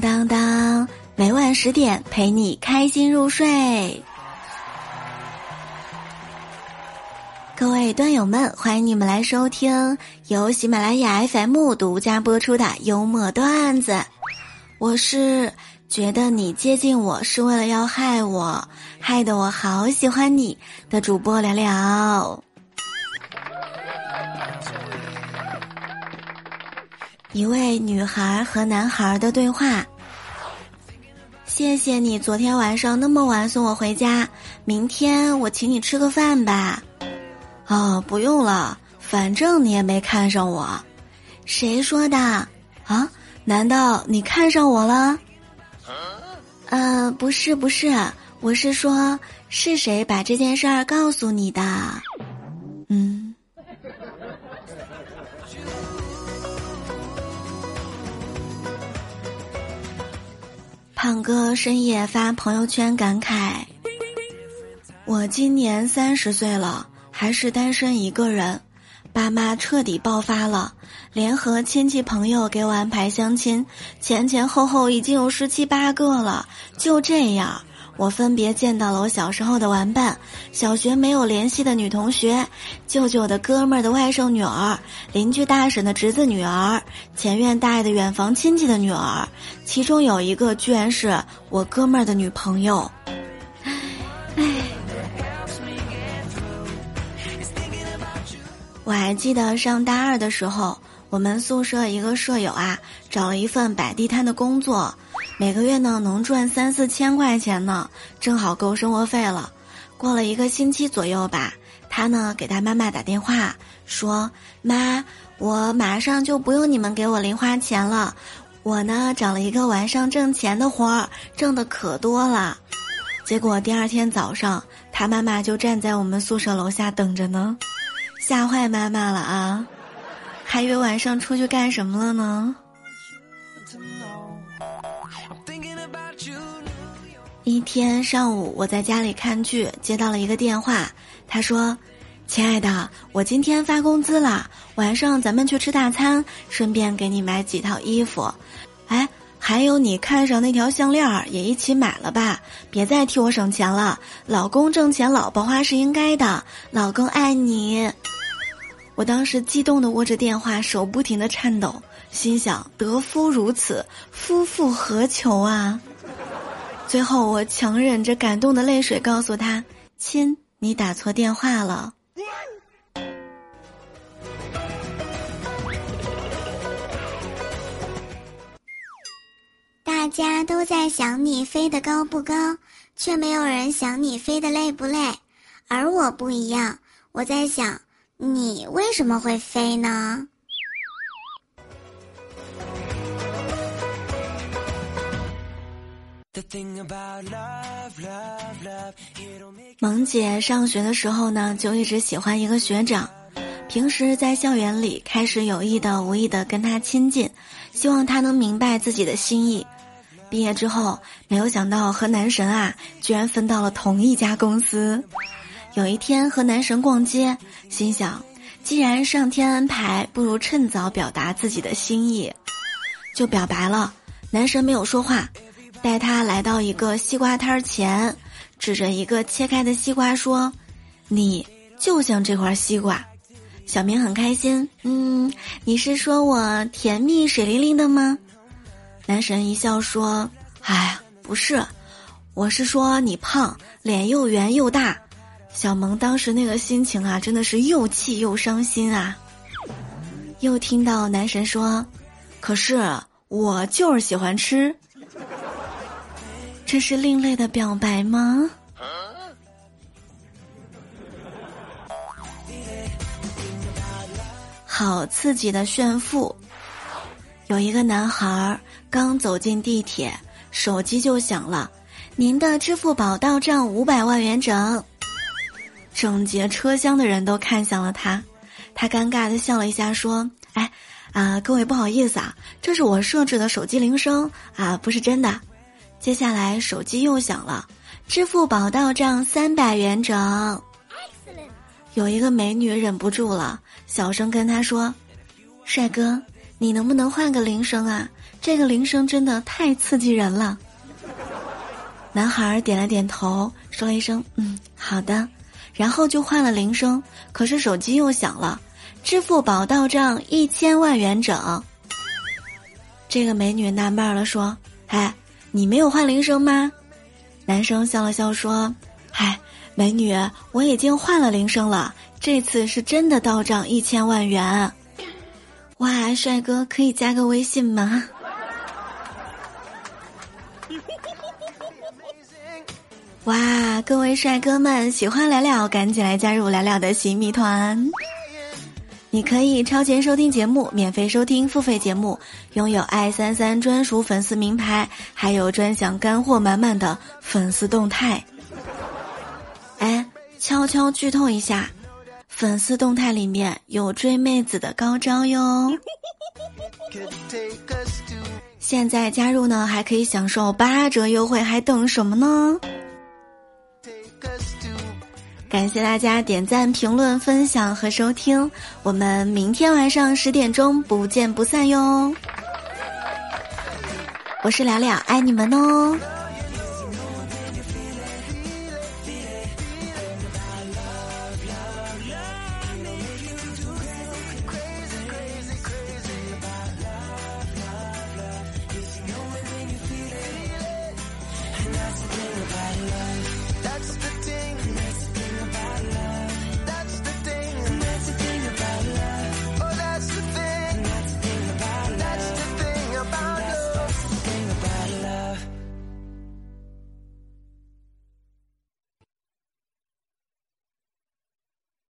当当，每晚十点陪你开心入睡。各位段友们，欢迎你们来收听由喜马拉雅 FM 独家播出的幽默段子。我是觉得你接近我是为了要害我，害得我好喜欢你的主播聊聊。一位女孩和男孩的对话。谢谢你昨天晚上那么晚送我回家，明天我请你吃个饭吧。哦，不用了，反正你也没看上我。谁说的？啊？难道你看上我了？呃，不是，不是，我是说，是谁把这件事儿告诉你的？胖哥深夜发朋友圈感慨：“我今年三十岁了，还是单身一个人，爸妈彻底爆发了，联合亲戚朋友给我安排相亲，前前后后已经有十七八个了。就这样。”我分别见到了我小时候的玩伴，小学没有联系的女同学，舅舅的哥们儿的外甥女儿，邻居大婶的侄子女儿，前院大爷的远房亲戚的女儿，其中有一个居然是我哥们儿的女朋友。我还记得上大二的时候，我们宿舍一个舍友啊，找了一份摆地摊的工作。每个月呢能赚三四千块钱呢，正好够生活费了。过了一个星期左右吧，他呢给他妈妈打电话说：“妈，我马上就不用你们给我零花钱了，我呢找了一个晚上挣钱的活儿，挣的可多了。”结果第二天早上，他妈妈就站在我们宿舍楼下等着呢，吓坏妈妈了啊，还以为晚上出去干什么了呢。一天上午，我在家里看剧，接到了一个电话。他说：“亲爱的，我今天发工资了，晚上咱们去吃大餐，顺便给你买几套衣服。哎，还有你看上那条项链也一起买了吧，别再替我省钱了。老公挣钱，老婆花是应该的。老公爱你。”我当时激动的握着电话，手不停的颤抖，心想：得夫如此，夫复何求啊！最后，我强忍着感动的泪水，告诉他：“亲，你打错电话了。”大家都在想你飞得高不高，却没有人想你飞得累不累。而我不一样，我在想，你为什么会飞呢？萌姐上学的时候呢，就一直喜欢一个学长，平时在校园里开始有意的、无意的跟他亲近，希望他能明白自己的心意。毕业之后，没有想到和男神啊，居然分到了同一家公司。有一天和男神逛街，心想，既然上天安排，不如趁早表达自己的心意，就表白了。男神没有说话。带他来到一个西瓜摊儿前，指着一个切开的西瓜说：“你就像这块西瓜。”小明很开心。嗯，你是说我甜蜜水灵灵的吗？男神一笑说：“哎，不是，我是说你胖，脸又圆又大。”小萌当时那个心情啊，真的是又气又伤心啊。又听到男神说：“可是我就是喜欢吃。”这是另类的表白吗？好刺激的炫富！有一个男孩刚走进地铁，手机就响了，您的支付宝到账五百万元整。整节车厢的人都看向了他，他尴尬的笑了一下，说：“哎，啊，各位不好意思啊，这是我设置的手机铃声啊，不是真的。”接下来手机又响了，支付宝到账三百元整。有一个美女忍不住了，小声跟他说：“帅哥，你能不能换个铃声啊？这个铃声真的太刺激人了。男孩点了点头，说了一声“嗯，好的”，然后就换了铃声。可是手机又响了，支付宝到账一千万元整。这个美女纳闷了，说：“哎，你没有换铃声吗？”男生笑了笑说：“嗨，美女，我已经换了铃声了，这次是真的到账一千万元。”哇，帅哥，可以加个微信吗？哇，各位帅哥们，喜欢聊聊，赶紧来加入聊聊的新米团。你可以超前收听节目，免费收听付费节目，拥有爱三三专属粉丝名牌，还有专享干货满满的粉丝动态。哎，悄悄剧透一下，粉丝动态里面有追妹子的高招哟。现在加入呢，还可以享受八折优惠，还等什么呢？感谢大家点赞、评论、分享和收听，我们明天晚上十点钟不见不散哟！我是聊聊，爱你们哦。